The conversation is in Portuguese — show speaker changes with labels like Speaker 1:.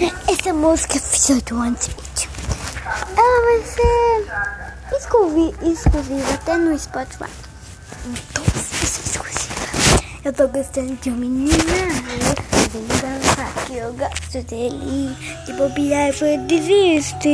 Speaker 1: Essa música fiz do antes. Ela vai ser exclusiva, exclusiva até no Spotify. Então, isso é exclusiva. Eu tô gostando de um menino dançar que eu gosto dele. De bobear, eu desisto.